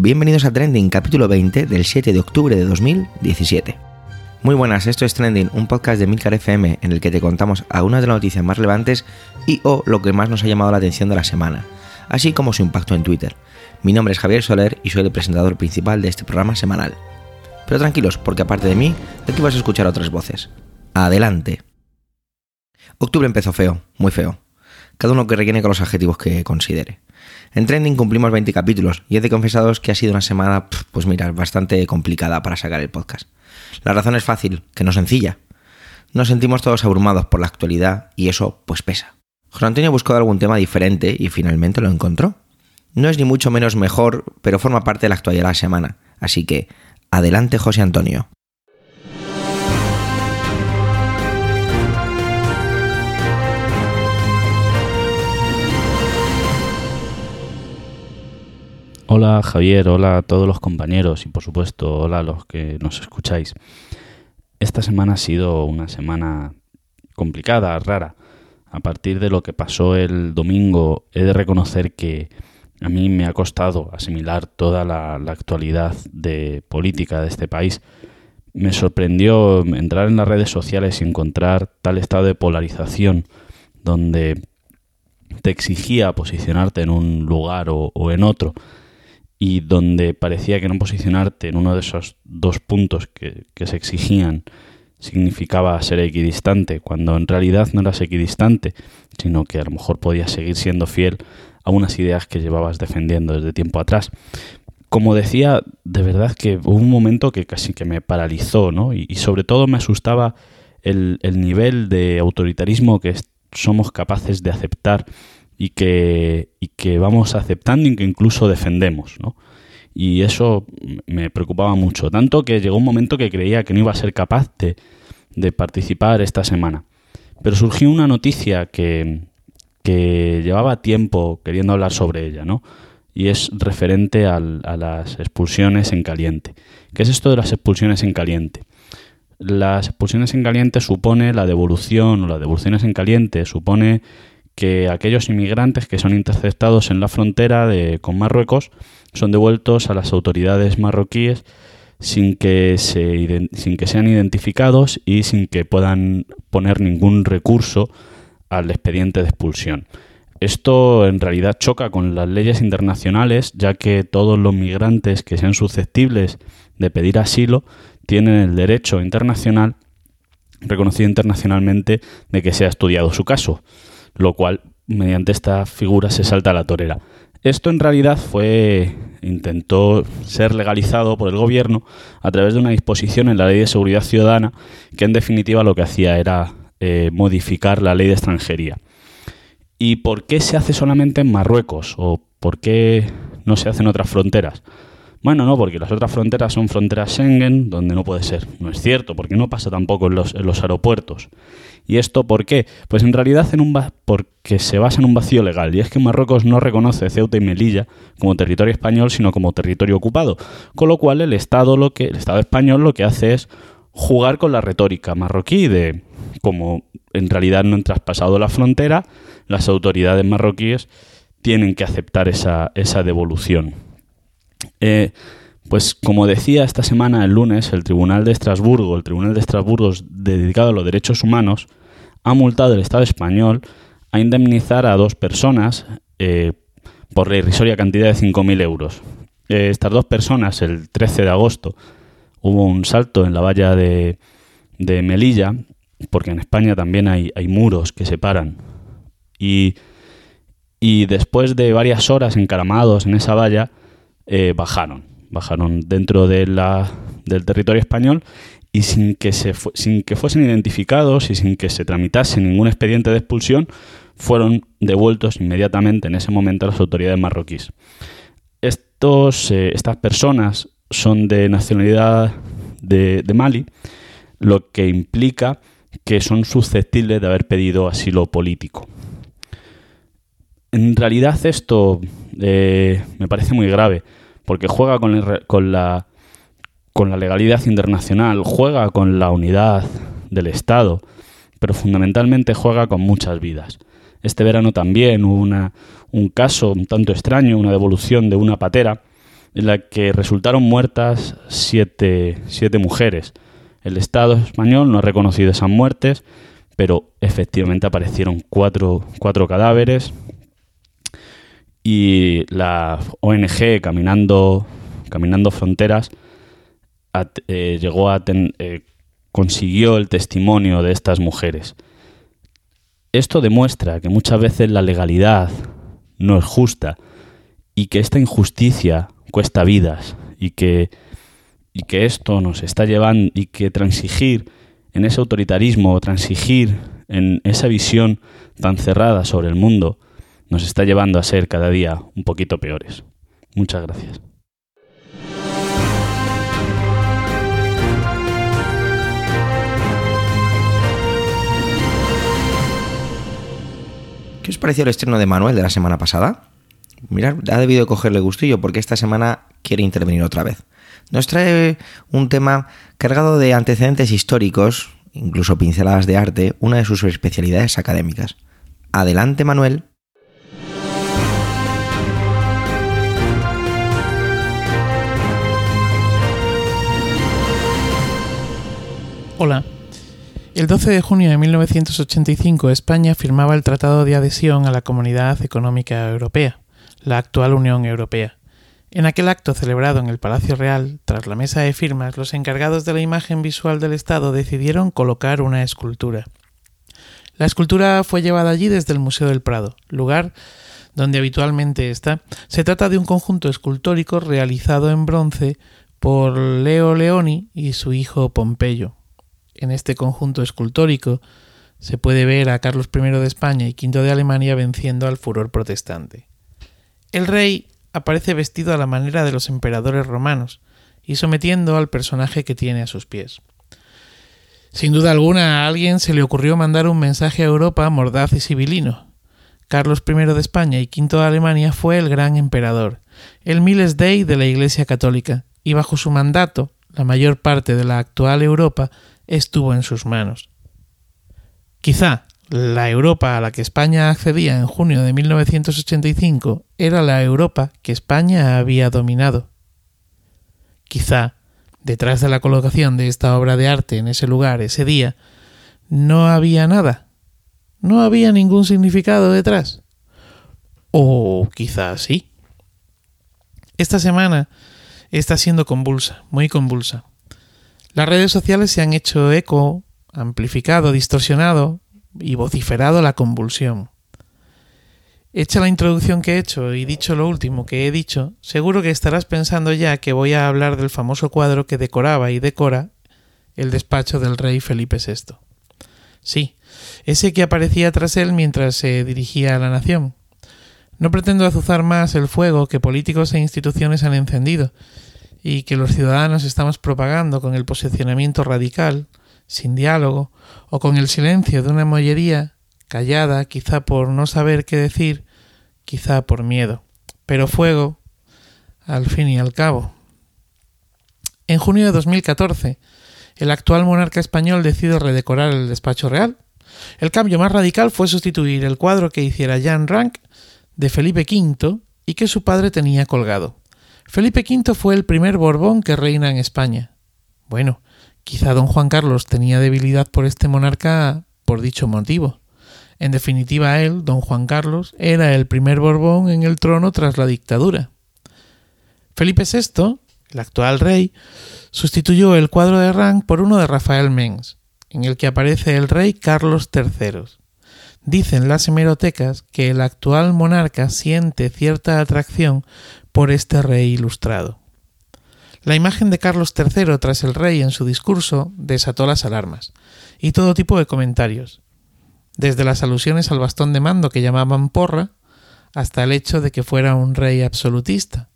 Bienvenidos a Trending, capítulo 20 del 7 de octubre de 2017. Muy buenas, esto es Trending, un podcast de Milcar FM en el que te contamos algunas de las noticias más relevantes y o lo que más nos ha llamado la atención de la semana, así como su impacto en Twitter. Mi nombre es Javier Soler y soy el presentador principal de este programa semanal. Pero tranquilos, porque aparte de mí, aquí vas a escuchar otras voces. Adelante. Octubre empezó feo, muy feo. Cada uno que rellene con los adjetivos que considere. En Trending cumplimos 20 capítulos y he de confesaros que ha sido una semana, pues mira, bastante complicada para sacar el podcast. La razón es fácil, que no sencilla. Nos sentimos todos abrumados por la actualidad y eso pues pesa. José Antonio buscó algún tema diferente y finalmente lo encontró. No es ni mucho menos mejor, pero forma parte de la actualidad de la semana. Así que, adelante José Antonio. Hola Javier, hola a todos los compañeros y por supuesto hola a los que nos escucháis. Esta semana ha sido una semana complicada, rara. A partir de lo que pasó el domingo, he de reconocer que a mí me ha costado asimilar toda la, actualidad de política de este país. Me sorprendió entrar en las redes sociales y encontrar tal estado de polarización donde te exigía posicionarte en un lugar o en otro y donde parecía que no posicionarte en uno de esos dos puntos que, se exigían significaba ser equidistante, cuando en realidad no eras equidistante, sino que a lo mejor podías seguir siendo fiel a unas ideas que llevabas defendiendo desde tiempo atrás. Como decía, de verdad que hubo un momento que casi que me paralizó, ¿no? Y, sobre todo me asustaba el, el nivel de autoritarismo que somos capaces de aceptar y que, y que vamos aceptando y que incluso defendemos, ¿no? Y eso me preocupaba mucho, tanto que llegó un momento que creía que no iba a ser capaz de, de participar esta semana. Pero surgió una noticia que, que llevaba tiempo queriendo hablar sobre ella, ¿no? Y es referente al, a las expulsiones en caliente. ¿Qué es esto de las expulsiones en caliente? Las expulsiones en caliente supone la devolución o las devoluciones en caliente supone que aquellos inmigrantes que son interceptados en la frontera de, con Marruecos son devueltos a las autoridades marroquíes sin que, se, sin que sean identificados y sin que puedan poner ningún recurso al expediente de expulsión. Esto en realidad choca con las leyes internacionales, ya que todos los migrantes que sean susceptibles de pedir asilo tienen el derecho internacional, reconocido internacionalmente, de que sea estudiado su caso lo cual mediante esta figura se salta a la torera. Esto en realidad fue intentó ser legalizado por el gobierno a través de una disposición en la Ley de Seguridad Ciudadana que en definitiva lo que hacía era eh, modificar la ley de extranjería. ¿Y por qué se hace solamente en Marruecos o por qué no se hace en otras fronteras? Bueno, no, porque las otras fronteras son fronteras Schengen, donde no puede ser. No es cierto, porque no pasa tampoco en los, en los aeropuertos. ¿Y esto por qué? Pues en realidad en un porque se basa en un vacío legal, y es que Marruecos no reconoce Ceuta y Melilla como territorio español, sino como territorio ocupado. Con lo cual el Estado, lo que, el Estado español lo que hace es jugar con la retórica marroquí de como en realidad no han traspasado la frontera, las autoridades marroquíes tienen que aceptar esa, esa devolución. Eh, pues como decía esta semana, el lunes, el Tribunal de Estrasburgo, el Tribunal de Estrasburgo dedicado a los derechos humanos, ha multado al Estado español a indemnizar a dos personas eh, por la irrisoria cantidad de 5.000 euros. Eh, estas dos personas, el 13 de agosto, hubo un salto en la valla de, Melilla, porque en España también hay, muros que separan. Y, y después de varias horas encaramados en esa valla, eh, bajaron. Bajaron dentro de del territorio español y sin que, se sin que fuesen identificados y sin que se tramitase ningún expediente de expulsión, fueron devueltos inmediatamente en ese momento a las autoridades marroquíes. Estos, eh, estas personas son de nacionalidad de, de, Mali, lo que implica que son susceptibles de haber pedido asilo político. En realidad esto eh, me parece muy grave, porque juega con, con, la, con la legalidad internacional, juega con la unidad del Estado, pero fundamentalmente juega con muchas vidas. Este verano también hubo una, un caso un tanto extraño, una devolución de una patera en la que resultaron muertas siete, siete mujeres. El Estado español no ha reconocido esas muertes, pero efectivamente aparecieron cuatro, cuatro cadáveres y la ONG Caminando, Caminando Fronteras eh, llegó a eh, consiguió el testimonio de estas mujeres. Esto demuestra que muchas veces la legalidad no es justa y que esta injusticia cuesta vidas y que, y que esto nos está llevando y que transigir en ese autoritarismo, transigir en esa visión tan cerrada sobre el mundo, nos está llevando a ser cada día un poquito peores. Muchas gracias. ¿Qué os pareció el estreno de Manuel de la semana pasada? Mirad, ha debido cogerle gustillo porque esta semana quiere intervenir otra vez. Nos trae un tema cargado de antecedentes históricos, incluso pinceladas de arte, una de sus especialidades académicas. Adelante, Manuel. Hola. El 12 de junio de 1985 España firmaba el Tratado de Adhesión a la Comunidad Económica Europea, la actual Unión Europea. En aquel acto celebrado en el Palacio Real, tras la mesa de firmas, los encargados de la imagen visual del Estado decidieron colocar una escultura. La escultura fue llevada allí desde el Museo del Prado, lugar donde habitualmente está. Se trata de un conjunto escultórico realizado en bronce por Leo Leoni y su hijo Pompeyo en este conjunto escultórico se puede ver a Carlos I de España y V de Alemania venciendo al furor protestante. El rey aparece vestido a la manera de los emperadores romanos y sometiendo al personaje que tiene a sus pies. Sin duda alguna a alguien se le ocurrió mandar un mensaje a Europa mordaz y sibilino. Carlos I de España y V de Alemania fue el gran emperador, el Miles Dei de la Iglesia Católica, y bajo su mandato la mayor parte de la actual Europa estuvo en sus manos. Quizá la Europa a la que España accedía en junio de 1985 era la Europa que España había dominado. Quizá, detrás de la colocación de esta obra de arte en ese lugar ese día, no había nada. No había ningún significado detrás. O quizá sí. Esta semana está siendo convulsa, muy convulsa. Las redes sociales se han hecho eco, amplificado, distorsionado y vociferado la convulsión. Hecha la introducción que he hecho y dicho lo último que he dicho, seguro que estarás pensando ya que voy a hablar del famoso cuadro que decoraba y decora el despacho del rey Felipe VI. Sí, ese que aparecía tras él mientras se dirigía a la nación. No pretendo azuzar más el fuego que políticos e instituciones han encendido, y que los ciudadanos estamos propagando con el posicionamiento radical, sin diálogo, o con el silencio de una mollería callada, quizá por no saber qué decir, quizá por miedo, pero fuego, al fin y al cabo. En junio de 2014, el actual monarca español decide redecorar el despacho real. El cambio más radical fue sustituir el cuadro que hiciera Jan Rank de Felipe V y que su padre tenía colgado. Felipe V fue el primer Borbón que reina en España. Bueno, quizá don Juan Carlos tenía debilidad por este monarca por dicho motivo. En definitiva, él, don Juan Carlos, era el primer Borbón en el trono tras la dictadura. Felipe VI, el actual rey, sustituyó el cuadro de Rank por uno de Rafael Mengs, en el que aparece el rey Carlos III. Dicen las hemerotecas que el actual monarca siente cierta atracción por este rey ilustrado. La imagen de Carlos III tras el rey en su discurso desató las alarmas y todo tipo de comentarios, desde las alusiones al bastón de mando que llamaban porra, hasta el hecho de que fuera un rey absolutista,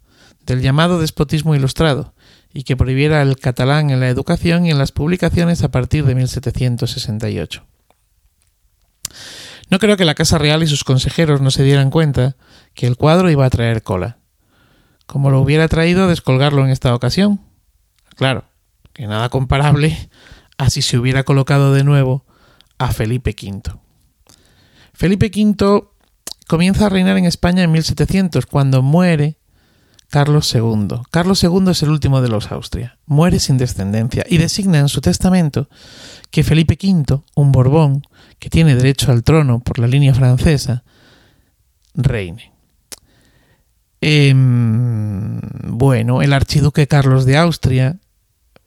del llamado despotismo ilustrado, y que prohibiera el catalán en la educación y en las publicaciones a partir de 1768. No creo que la Casa Real y sus consejeros no se dieran cuenta que el cuadro iba a traer cola como lo hubiera traído descolgarlo en esta ocasión. Claro, que nada comparable a si se hubiera colocado de nuevo a Felipe V. Felipe V comienza a reinar en España en 1700, cuando muere Carlos II. Carlos II es el último de los Austria. Muere sin descendencia y designa en su testamento que Felipe V, un Borbón, que tiene derecho al trono por la línea francesa, reine. Em, bueno, el archiduque Carlos de Austria,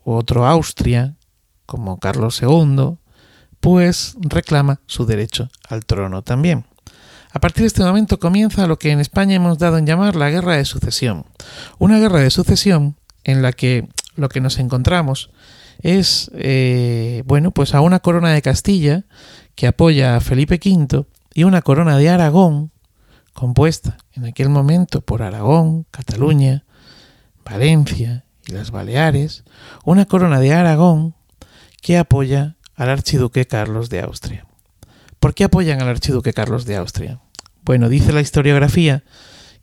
otro Austria, como Carlos II, pues reclama su derecho al trono también. A partir de este momento comienza lo que en España hemos dado en llamar la guerra de sucesión. Una guerra de sucesión en la que lo que nos encontramos es, eh, bueno, pues a una corona de Castilla que apoya a Felipe V y una corona de Aragón compuesta en aquel momento por Aragón, Cataluña, Valencia y las Baleares, una corona de Aragón que apoya al archiduque Carlos de Austria. ¿Por qué apoyan al archiduque Carlos de Austria? Bueno, dice la historiografía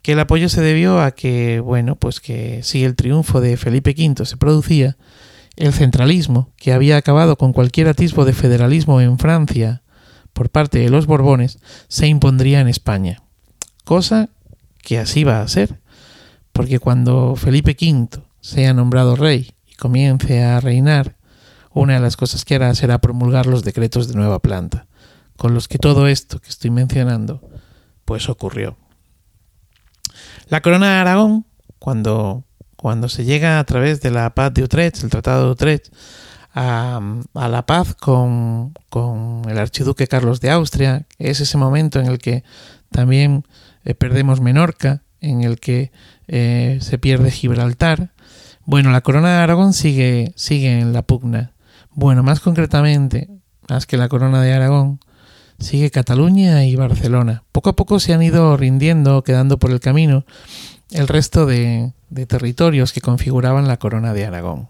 que el apoyo se debió a que, bueno, pues que si el triunfo de Felipe V se producía, el centralismo, que había acabado con cualquier atisbo de federalismo en Francia por parte de los Borbones, se impondría en España. Cosa que así va a ser, porque cuando Felipe V sea nombrado rey y comience a reinar, una de las cosas que hará será promulgar los decretos de nueva planta, con los que todo esto que estoy mencionando pues ocurrió. La corona de Aragón, cuando, cuando se llega a través de la paz de Utrecht, el Tratado de Utrecht, a, la paz con, el archiduque Carlos de Austria, es ese momento en el que también eh, perdemos Menorca, en el que eh, se pierde Gibraltar. Bueno, la corona de Aragón sigue, sigue en la pugna. Bueno, más concretamente, más que la corona de Aragón, sigue Cataluña y Barcelona. Poco a poco se han ido rindiendo, quedando por el camino, el resto de, territorios que configuraban la corona de Aragón.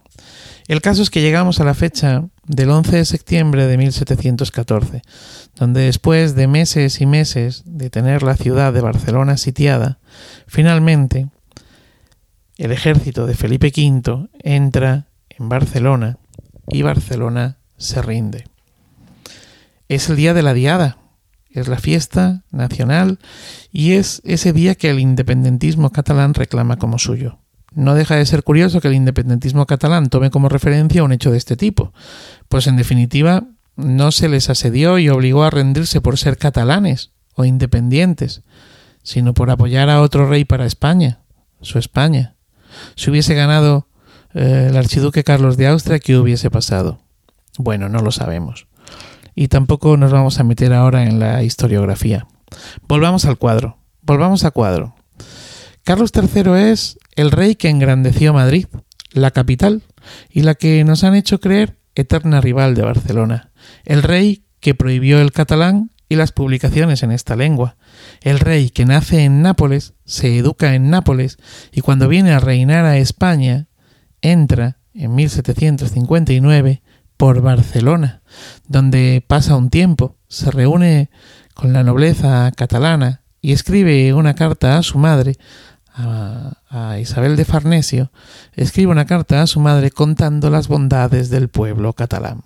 El caso es que llegamos a la fecha del 11 de septiembre de 1714, donde después de meses y meses de tener la ciudad de Barcelona sitiada, finalmente el ejército de Felipe V entra en Barcelona y Barcelona se rinde es el día de la diada, es la fiesta nacional y es ese día que el independentismo catalán reclama como suyo. No deja de ser curioso que el independentismo catalán tome como referencia un hecho de este tipo, pues en definitiva no se les asedió y obligó a rendirse por ser catalanes o independientes, sino por apoyar a otro rey para España, su España. Si hubiese ganado eh, el archiduque Carlos de Austria, ¿qué hubiese pasado? Bueno, no lo sabemos y tampoco nos vamos a meter ahora en la historiografía. Volvamos al cuadro. Volvamos a cuadro. Carlos III es el rey que engrandeció Madrid, la capital, y la que nos han hecho creer eterna rival de Barcelona. El rey que prohibió el catalán y las publicaciones en esta lengua. El rey que nace en Nápoles, se educa en Nápoles y cuando viene a reinar a España, entra en 1759 por Barcelona, donde pasa un tiempo, se reúne con la nobleza catalana y escribe una carta a su madre, a, Isabel de Farnesio, escribe una carta a su madre contando las bondades del pueblo catalán.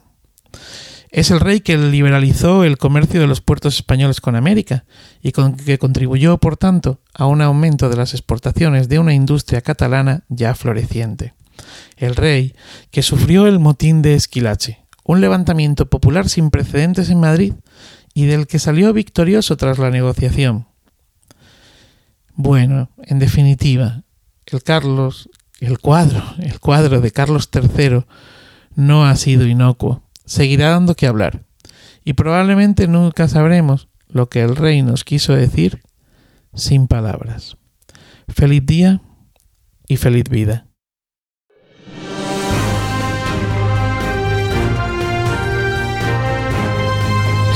Es el rey que liberalizó el comercio de los puertos españoles con América y con, que contribuyó, por tanto, a un aumento de las exportaciones de una industria catalana ya floreciente el rey, que sufrió el motín de Esquilache, un levantamiento popular sin precedentes en Madrid y del que salió victorioso tras la negociación. Bueno, en definitiva, el Carlos, el cuadro, el cuadro de Carlos III no ha sido inocuo, seguirá dando que hablar, y probablemente nunca sabremos lo que el rey nos quiso decir sin palabras. Feliz día y feliz vida.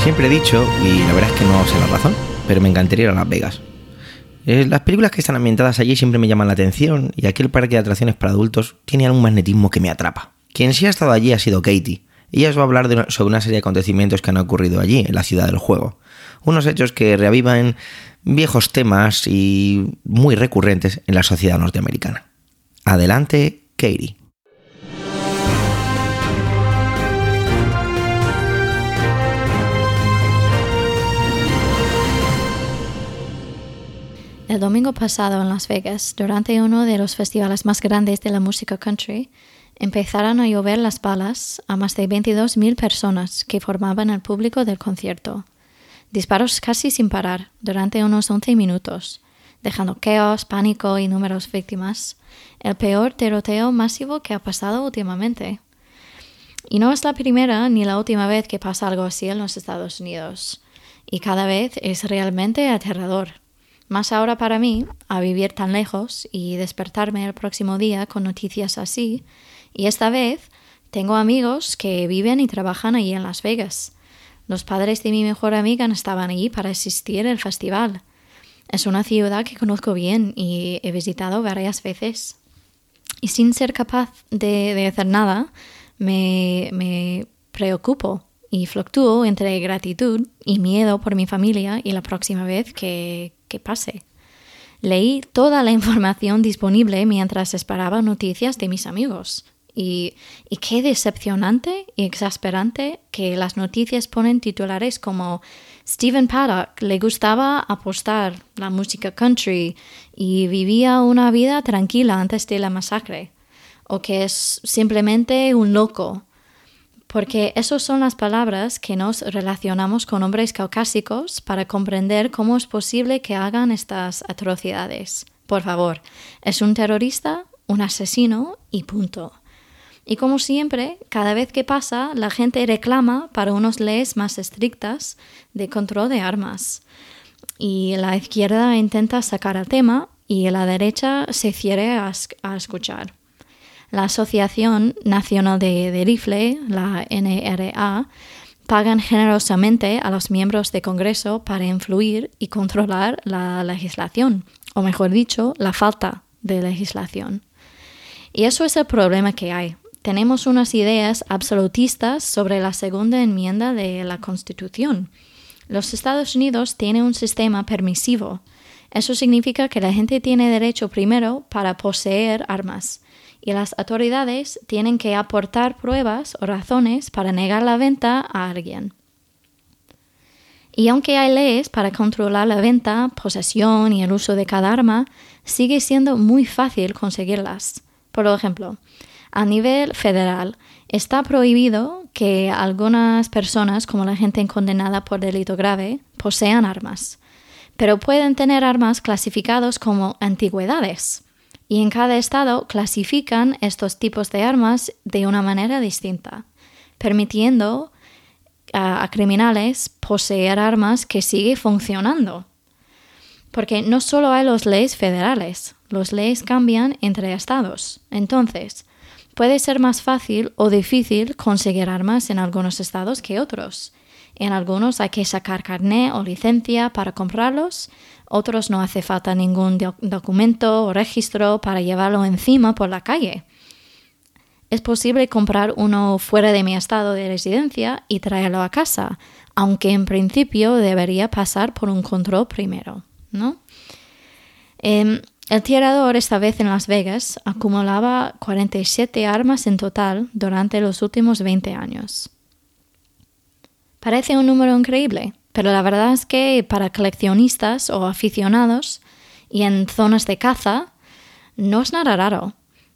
Siempre he dicho, y la verdad es que no sé la razón, pero me encantaría ir a Las Vegas. Eh, las películas que están ambientadas allí siempre me llaman la atención y aquel parque de atracciones para adultos tiene algún magnetismo que me atrapa. Quien sí ha estado allí ha sido Katie. Ella os va a hablar sobre una serie de acontecimientos que han ocurrido allí, en la ciudad del juego. Unos hechos que reavivan viejos temas y muy recurrentes en la sociedad norteamericana. Adelante, Katie. El domingo pasado en Las Vegas, durante uno de los festivales más grandes de la música country, empezaron a llover las balas a más de 22.000 personas que formaban el público del concierto. Disparos casi sin parar durante unos 11 minutos, dejando caos, pánico y números víctimas. El peor tiroteo masivo que ha pasado últimamente. Y no es la primera ni la última vez que pasa algo así en los Estados Unidos. Y cada vez es realmente aterrador. Más ahora para mí, a vivir tan lejos y despertarme el próximo día con noticias así. Y esta vez tengo amigos que viven y trabajan allí en Las Vegas. Los padres de mi mejor amiga estaban allí para asistir al festival. Es una ciudad que conozco bien y he visitado varias veces. Y sin ser capaz de, hacer nada, me, me preocupo y fluctúo entre gratitud y miedo por mi familia y la próxima vez que, que pase. Leí toda la información disponible mientras esperaba noticias de mis amigos. Y, qué decepcionante y exasperante que las noticias ponen titulares como Stephen Paddock le gustaba apostar la música country y vivía una vida tranquila antes de la masacre, o que es simplemente un loco porque esas son las palabras que nos relacionamos con hombres caucásicos para comprender cómo es posible que hagan estas atrocidades. Por favor, es un terrorista, un asesino y punto. Y como siempre, cada vez que pasa, la gente reclama para unas leyes más estrictas de control de armas. Y la izquierda intenta sacar el tema y la derecha se cierre a, a escuchar. La Asociación Nacional de, Rifle, la NRA, pagan generosamente a los miembros de Congreso para influir y controlar la legislación, o mejor dicho, la falta de legislación. Y eso es el problema que hay. Tenemos unas ideas absolutistas sobre la segunda enmienda de la Constitución. Los Estados Unidos tienen un sistema permisivo. Eso significa que la gente tiene derecho primero para poseer armas y las autoridades tienen que aportar pruebas o razones para negar la venta a alguien. Y aunque hay leyes para controlar la venta, posesión y el uso de cada arma, sigue siendo muy fácil conseguirlas. Por ejemplo, a nivel federal está prohibido que algunas personas, como la gente condenada por delito grave, posean armas, pero pueden tener armas clasificadas como antigüedades y en cada estado clasifican estos tipos de armas de una manera distinta, permitiendo a, criminales poseer armas que sigue funcionando. Porque no solo hay las leyes federales, las leyes cambian entre estados. Entonces, puede ser más fácil o difícil conseguir armas en algunos estados que otros. En algunos hay que sacar carné o licencia para comprarlos otros no hace falta ningún documento o registro para llevarlo encima por la calle. Es posible comprar uno fuera de mi estado de residencia y traerlo a casa, aunque en principio debería pasar por un control primero, ¿no? Em, el tirador, esta vez en Las Vegas, acumulaba 47 armas en total durante los últimos 20 años. Parece un número increíble, pero la verdad es que para coleccionistas o aficionados y en zonas de caza no es nada raro.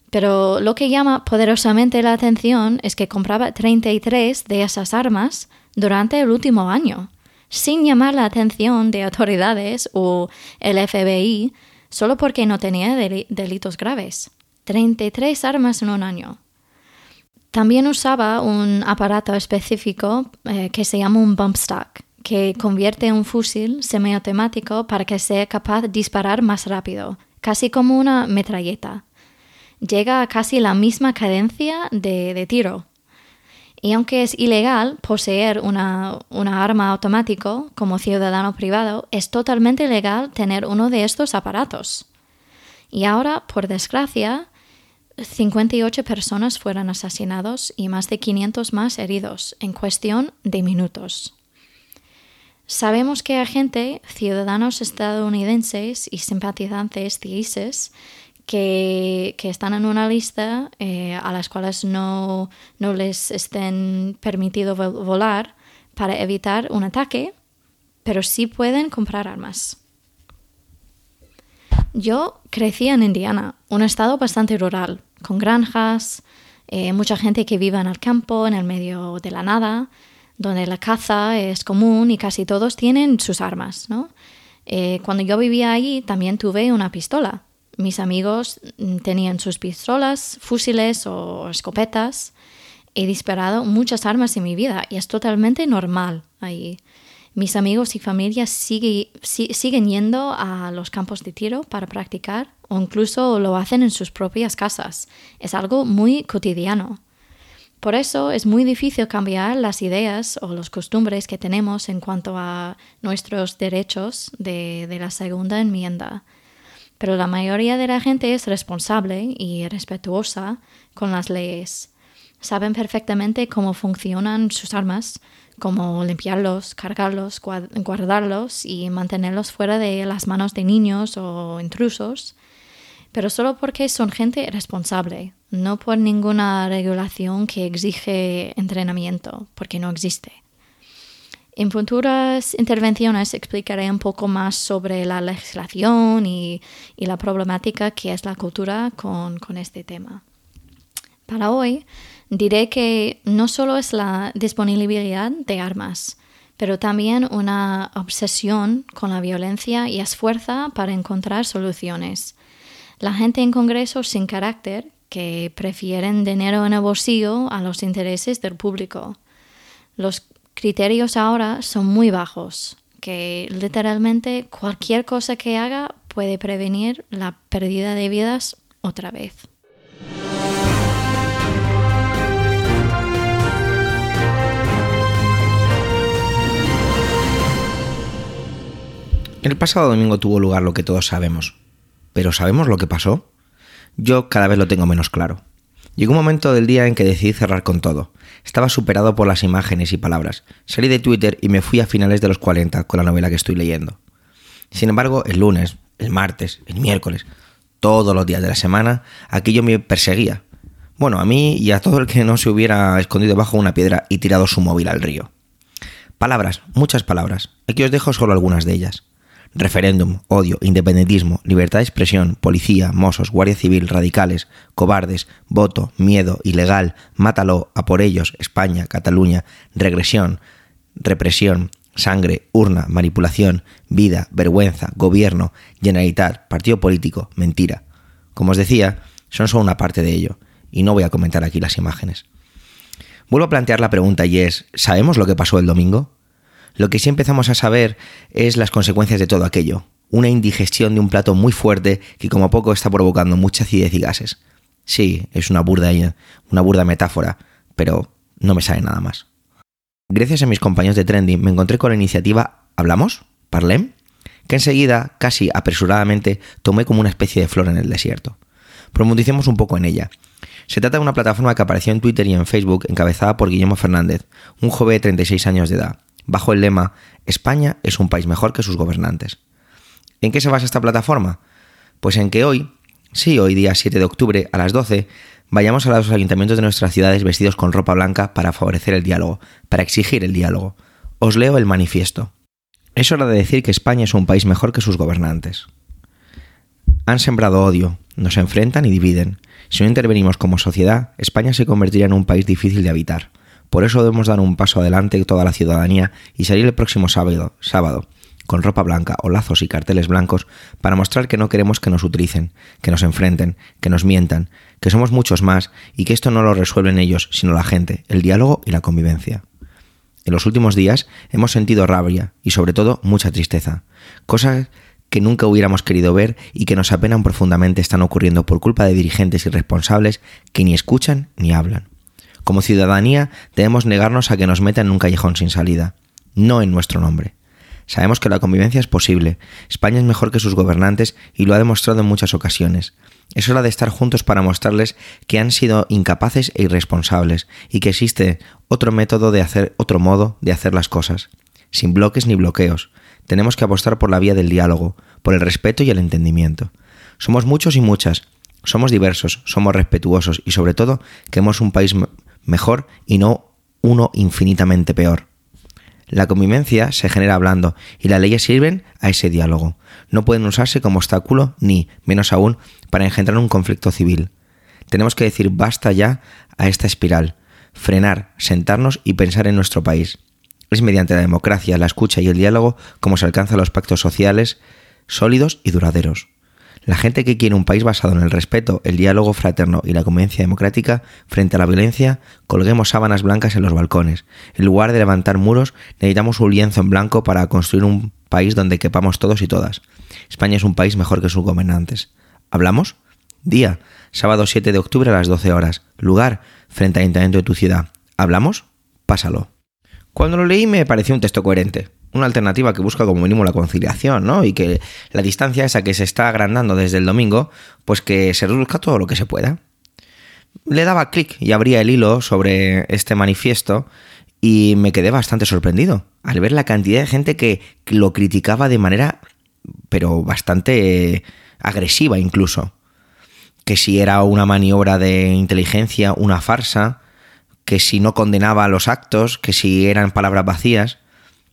Pero lo que llama poderosamente la atención es que compraba 33 de esas armas durante el último año, sin llamar la atención de autoridades o el FBI, solo porque no tenía delitos graves. 33 armas en un año. También usaba un aparato específico eh, que se llama un bump stock, que convierte un fusil semiautomático para que sea capaz de disparar más rápido, casi como una metralleta. Llega a casi la misma cadencia de, tiro. Y aunque es ilegal poseer una, una arma automática como ciudadano privado, es totalmente legal tener uno de estos aparatos. Y ahora, por desgracia, 58 personas fueron asesinados y más de 500 más heridos en cuestión de minutos. Sabemos que hay gente, ciudadanos estadounidenses y simpatizantes de ISIS, que, están en una lista eh, a las cuales no, no les estén permitido volar para evitar un ataque, pero sí pueden comprar armas. Yo crecí en Indiana, un estado bastante rural, con granjas, eh, mucha gente que vive en el campo, en el medio de la nada, donde la caza es común y casi todos tienen sus armas. ¿no? Eh, cuando yo vivía allí también tuve una pistola. Mis amigos mm, tenían sus pistolas, fusiles o escopetas. He disparado muchas armas en mi vida y es totalmente normal ahí. Mis amigos y familia siguen yendo a los campos de tiro para practicar o incluso lo hacen en sus propias casas. Es algo muy cotidiano. Por eso es muy difícil cambiar las ideas o las costumbres que tenemos en cuanto a nuestros derechos de, la segunda enmienda. Pero la mayoría de la gente es responsable y respetuosa con las leyes. Saben perfectamente cómo funcionan sus armas como limpiarlos, cargarlos, guardarlos y mantenerlos fuera de las manos de niños o intrusos, pero solo porque son gente responsable, no por ninguna regulación que exige entrenamiento, porque no existe. En futuras intervenciones explicaré un poco más sobre la legislación y, la problemática que es la cultura con, con este tema. Para hoy diré que no solo es la disponibilidad de armas, pero también una obsesión con la violencia y esfuerzo para encontrar soluciones. La gente en Congreso sin carácter que prefieren dinero en el bolsillo a los intereses del público. Los criterios ahora son muy bajos, que literalmente cualquier cosa que haga puede prevenir la pérdida de vidas otra vez. El pasado domingo tuvo lugar lo que todos sabemos. ¿Pero sabemos lo que pasó? Yo cada vez lo tengo menos claro. Llegó un momento del día en que decidí cerrar con todo. Estaba superado por las imágenes y palabras. Salí de Twitter y me fui a finales de los 40 con la novela que estoy leyendo. Sin embargo, el lunes, el martes, el miércoles, todos los días de la semana, aquello me perseguía. Bueno, a mí y a todo el que no se hubiera escondido bajo una piedra y tirado su móvil al río. Palabras, muchas palabras. Aquí os dejo solo algunas de ellas referéndum, odio, independentismo, libertad de expresión, policía, mozos, guardia civil, radicales, cobardes, voto, miedo, ilegal, mátalo, a por ellos, España, Cataluña, regresión, represión, sangre, urna, manipulación, vida, vergüenza, gobierno, generalitat, partido político, mentira. Como os decía, son solo una parte de ello, y no voy a comentar aquí las imágenes. Vuelvo a plantear la pregunta y es, ¿sabemos lo que pasó el domingo? Lo que sí empezamos a saber es las consecuencias de todo aquello. Una indigestión de un plato muy fuerte que como poco está provocando mucha acidez y gases. Sí, es una burda, una burda metáfora, pero no me sale nada más. Gracias a mis compañeros de Trending me encontré con la iniciativa ¿Hablamos? ¿Parlem? que enseguida, casi apresuradamente, tomé como una especie de flor en el desierto. Profundicemos un poco en ella. Se trata de una plataforma que apareció en Twitter y en Facebook encabezada por Guillermo Fernández, un joven de 36 años de edad, bajo el lema España es un país mejor que sus gobernantes. ¿En qué se basa esta plataforma? Pues en que hoy, sí, hoy día 7 de octubre a las 12, vayamos a los ayuntamientos de nuestras ciudades vestidos con ropa blanca para favorecer el diálogo, para exigir el diálogo. Os leo el manifiesto. Es hora de decir que España es un país mejor que sus gobernantes. Han sembrado odio, nos enfrentan y dividen. Si no intervenimos como sociedad, España se convertirá en un país difícil de habitar. Por eso debemos dar un paso adelante toda la ciudadanía y salir el próximo sábado, sábado con ropa blanca o lazos y carteles blancos para mostrar que no queremos que nos utilicen, que nos enfrenten, que nos mientan, que somos muchos más y que esto no lo resuelven ellos, sino la gente, el diálogo y la convivencia. En los últimos días hemos sentido rabia y sobre todo mucha tristeza, cosas que nunca hubiéramos querido ver y que nos apenan profundamente están ocurriendo por culpa de dirigentes irresponsables que ni escuchan ni hablan. Como ciudadanía debemos negarnos a que nos metan en un callejón sin salida, no en nuestro nombre. Sabemos que la convivencia es posible, España es mejor que sus gobernantes y lo ha demostrado en muchas ocasiones. Es hora de estar juntos para mostrarles que han sido incapaces e irresponsables y que existe otro método de hacer, otro modo de hacer las cosas, sin bloques ni bloqueos. Tenemos que apostar por la vía del diálogo, por el respeto y el entendimiento. Somos muchos y muchas, somos diversos, somos respetuosos y sobre todo queremos un país mejor y no uno infinitamente peor. La convivencia se genera hablando y las leyes sirven a ese diálogo. No pueden usarse como obstáculo ni, menos aún, para engendrar un conflicto civil. Tenemos que decir basta ya a esta espiral, frenar, sentarnos y pensar en nuestro país. Es mediante la democracia, la escucha y el diálogo como se alcanzan los pactos sociales sólidos y duraderos. La gente que quiere un país basado en el respeto, el diálogo fraterno y la convivencia democrática frente a la violencia, colguemos sábanas blancas en los balcones. En lugar de levantar muros, necesitamos un lienzo en blanco para construir un país donde quepamos todos y todas. España es un país mejor que sus gobernantes. ¿Hablamos? Día, sábado 7 de octubre a las 12 horas. Lugar, frente al ayuntamiento de tu ciudad. ¿Hablamos? Pásalo. Cuando lo leí me pareció un texto coherente una alternativa que busca como mínimo la conciliación, ¿no? Y que la distancia esa que se está agrandando desde el domingo, pues que se reduzca todo lo que se pueda. Le daba clic y abría el hilo sobre este manifiesto y me quedé bastante sorprendido al ver la cantidad de gente que lo criticaba de manera, pero bastante agresiva incluso. Que si era una maniobra de inteligencia, una farsa, que si no condenaba los actos, que si eran palabras vacías.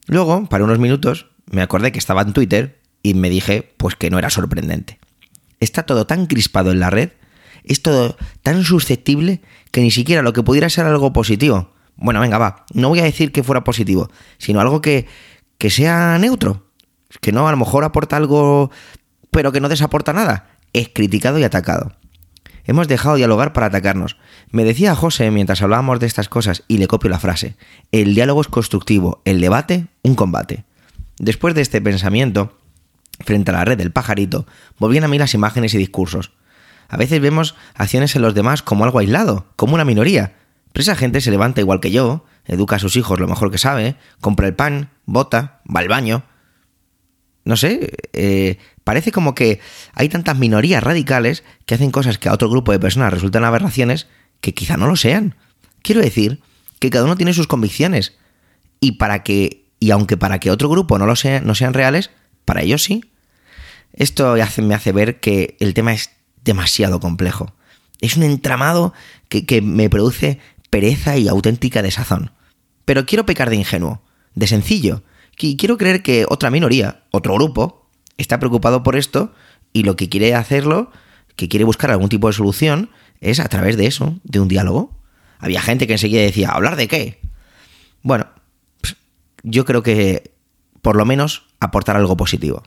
Luego, para unos minutos, me acordé que estaba en Twitter y me dije, pues que no era sorprendente. Está todo tan crispado en la red, es todo tan susceptible que ni siquiera lo que pudiera ser algo positivo. Bueno, venga, va, no voy a decir que fuera positivo, sino algo que, que sea neutro, que no a lo mejor aporta algo, pero que no desaporta nada, es criticado y atacado. Hemos dejado de dialogar para atacarnos. Me decía José mientras hablábamos de estas cosas, y le copio la frase, el diálogo es constructivo, el debate, un combate. Después de este pensamiento, frente a la red del pajarito, volvían a mí las imágenes y discursos. A veces vemos acciones en los demás como algo aislado, como una minoría. Pero esa gente se levanta igual que yo, educa a sus hijos lo mejor que sabe, compra el pan, vota, va al baño. No sé, eh, Parece como que hay tantas minorías radicales que hacen cosas que a otro grupo de personas resultan aberraciones que quizá no lo sean. Quiero decir que cada uno tiene sus convicciones y para que y aunque para que otro grupo no lo sea, no sean reales, para ellos sí. Esto me hace ver que el tema es demasiado complejo. Es un entramado que, que me produce pereza y auténtica desazón. Pero quiero pecar de ingenuo, de sencillo. Quiero creer que otra minoría, otro grupo, está preocupado por esto y lo que quiere hacerlo, que quiere buscar algún tipo de solución, es a través de eso, de un diálogo. Había gente que enseguida decía, ¿hablar de qué? Bueno, pues, yo creo que por lo menos aportar algo positivo.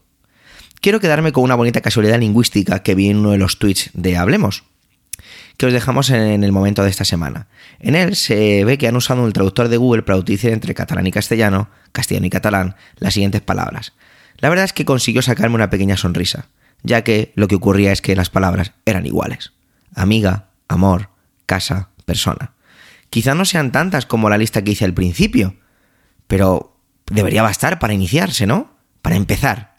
Quiero quedarme con una bonita casualidad lingüística que vi en uno de los tweets de Hablemos, que os dejamos en el momento de esta semana. En él se ve que han usado el traductor de Google para utilizar entre catalán y castellano, castellano y catalán, las siguientes palabras. La verdad es que consiguió sacarme una pequeña sonrisa, ya que lo que ocurría es que las palabras eran iguales. Amiga, amor, casa, persona. Quizá no sean tantas como la lista que hice al principio, pero debería bastar para iniciarse, ¿no? Para empezar.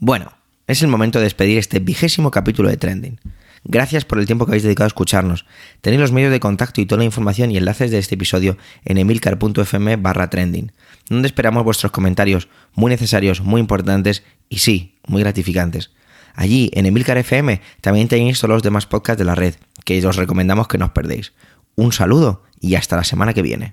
Bueno, es el momento de despedir este vigésimo capítulo de Trending. Gracias por el tiempo que habéis dedicado a escucharnos. Tenéis los medios de contacto y toda la información y enlaces de este episodio en emilcar.fm barra trending, donde esperamos vuestros comentarios muy necesarios, muy importantes y sí, muy gratificantes. Allí, en Emilcar FM, también tenéis todos los demás podcasts de la red, que os recomendamos que no os perdéis. Un saludo y hasta la semana que viene.